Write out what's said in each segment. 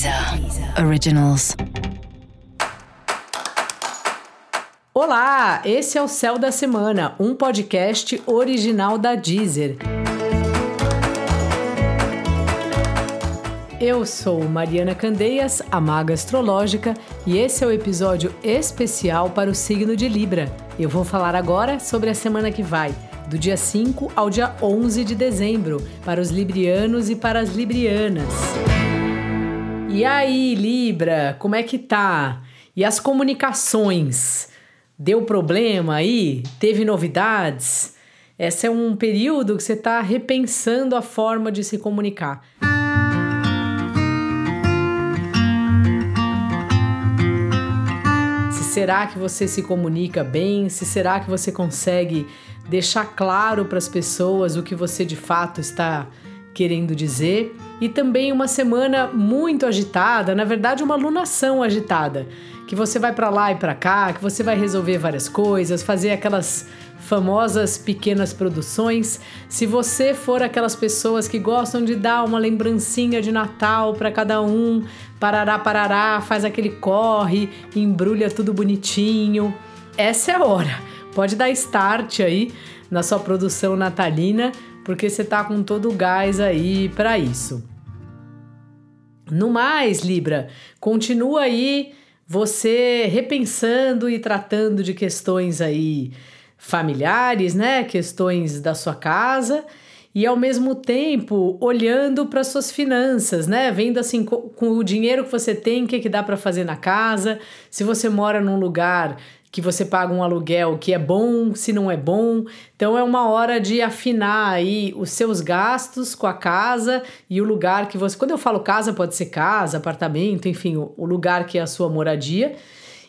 Deezer Originals. Olá, esse é o Céu da Semana, um podcast original da Deezer. Eu sou Mariana Candeias, a maga astrológica, e esse é o episódio especial para o signo de Libra. Eu vou falar agora sobre a semana que vai, do dia 5 ao dia 11 de dezembro, para os librianos e para as librianas. E aí, Libra, como é que tá? E as comunicações? Deu problema aí? Teve novidades? Esse é um período que você está repensando a forma de se comunicar. Se será que você se comunica bem? Se será que você consegue deixar claro para as pessoas o que você de fato está querendo dizer? e também uma semana muito agitada, na verdade, uma lunação agitada, que você vai para lá e para cá, que você vai resolver várias coisas, fazer aquelas famosas pequenas produções. Se você for aquelas pessoas que gostam de dar uma lembrancinha de Natal para cada um, parará, parará, faz aquele corre, embrulha tudo bonitinho, essa é a hora. Pode dar start aí na sua produção natalina, porque você tá com todo o gás aí para isso. No mais, Libra, continua aí você repensando e tratando de questões aí familiares, né? Questões da sua casa e ao mesmo tempo olhando para suas finanças, né? Vendo assim com, o dinheiro que você tem, o que, que dá para fazer na casa. Se você mora num lugar que você paga um aluguel que é bom, se não é bom. Então é uma hora de afinar aí os seus gastos com a casa e o lugar que você. Quando eu falo casa, pode ser casa, apartamento, enfim, o lugar que é a sua moradia.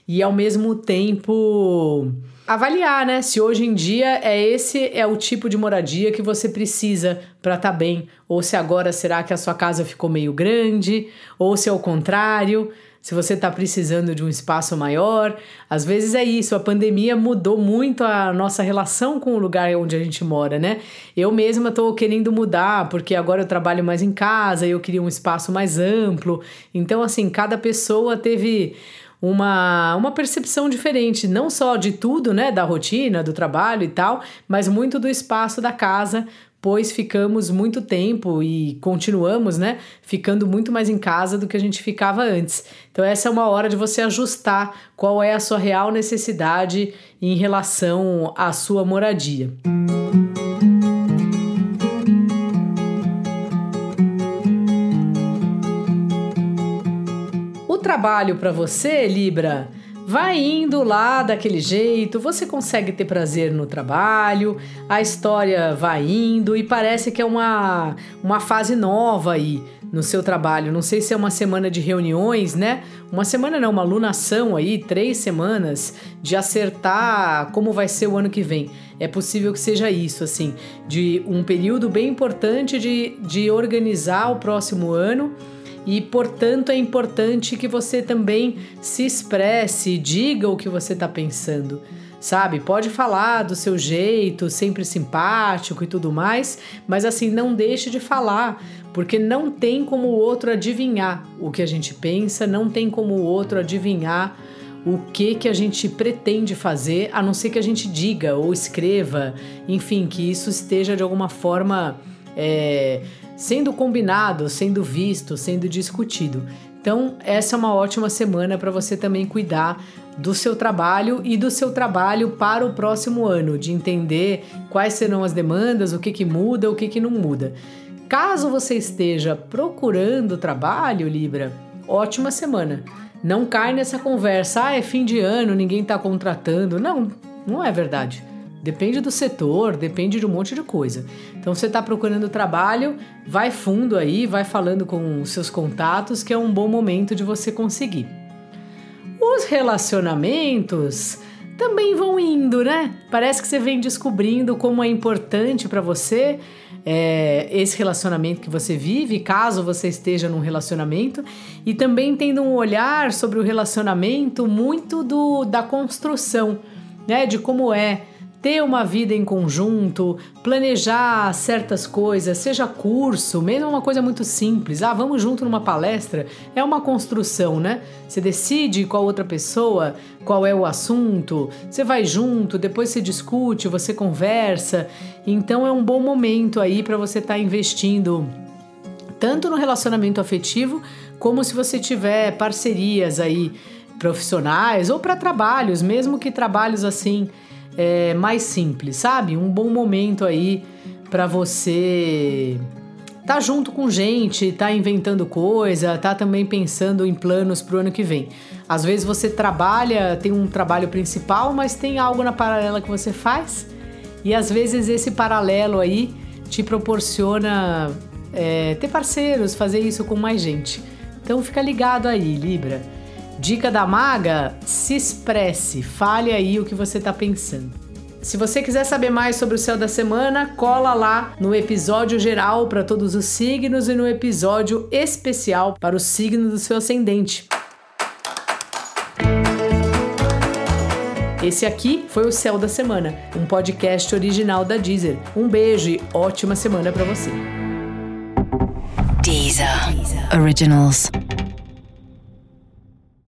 E ao mesmo tempo avaliar, né? Se hoje em dia é esse é o tipo de moradia que você precisa para estar tá bem, ou se agora será que a sua casa ficou meio grande, ou se é o contrário se você está precisando de um espaço maior. Às vezes é isso, a pandemia mudou muito a nossa relação com o lugar onde a gente mora, né? Eu mesma estou querendo mudar, porque agora eu trabalho mais em casa, eu queria um espaço mais amplo. Então, assim, cada pessoa teve uma, uma percepção diferente, não só de tudo, né, da rotina, do trabalho e tal, mas muito do espaço da casa, pois ficamos muito tempo e continuamos, né, ficando muito mais em casa do que a gente ficava antes. Então essa é uma hora de você ajustar qual é a sua real necessidade em relação à sua moradia. O trabalho para você, Libra, Vai indo lá daquele jeito, você consegue ter prazer no trabalho, a história vai indo e parece que é uma, uma fase nova aí no seu trabalho. Não sei se é uma semana de reuniões, né? Uma semana não, uma alunação aí, três semanas de acertar como vai ser o ano que vem. É possível que seja isso, assim, de um período bem importante de, de organizar o próximo ano e, portanto, é importante que você também se expresse, diga o que você está pensando. Sabe, pode falar do seu jeito, sempre simpático e tudo mais, mas assim, não deixe de falar, porque não tem como o outro adivinhar o que a gente pensa, não tem como o outro adivinhar o que que a gente pretende fazer, a não ser que a gente diga ou escreva, enfim, que isso esteja de alguma forma é, sendo combinado, sendo visto, sendo discutido. Então, essa é uma ótima semana para você também cuidar do seu trabalho e do seu trabalho para o próximo ano, de entender quais serão as demandas, o que, que muda, o que, que não muda. Caso você esteja procurando trabalho, Libra, ótima semana. Não cai nessa conversa, ah, é fim de ano, ninguém está contratando. Não, não é verdade. Depende do setor, depende de um monte de coisa. Então você está procurando trabalho, vai fundo aí, vai falando com os seus contatos, que é um bom momento de você conseguir. Os relacionamentos também vão indo, né? Parece que você vem descobrindo como é importante para você é, esse relacionamento que você vive, caso você esteja num relacionamento, e também tendo um olhar sobre o relacionamento muito do da construção, né? De como é ter uma vida em conjunto, planejar certas coisas, seja curso, mesmo uma coisa muito simples. Ah, vamos junto numa palestra, é uma construção, né? Você decide qual outra pessoa, qual é o assunto, você vai junto, depois você discute, você conversa. Então é um bom momento aí para você estar tá investindo tanto no relacionamento afetivo, como se você tiver parcerias aí profissionais ou para trabalhos, mesmo que trabalhos assim é, mais simples, sabe? Um bom momento aí para você tá junto com gente, tá inventando coisa, tá também pensando em planos para o ano que vem. Às vezes você trabalha, tem um trabalho principal, mas tem algo na paralela que você faz, e às vezes esse paralelo aí te proporciona é, ter parceiros, fazer isso com mais gente. Então fica ligado aí, Libra. Dica da maga: se expresse, fale aí o que você está pensando. Se você quiser saber mais sobre o céu da semana, cola lá no episódio geral para todos os signos e no episódio especial para o signo do seu ascendente. Esse aqui foi o Céu da Semana, um podcast original da Deezer. Um beijo e ótima semana para você. Deezer. Deezer. Originals.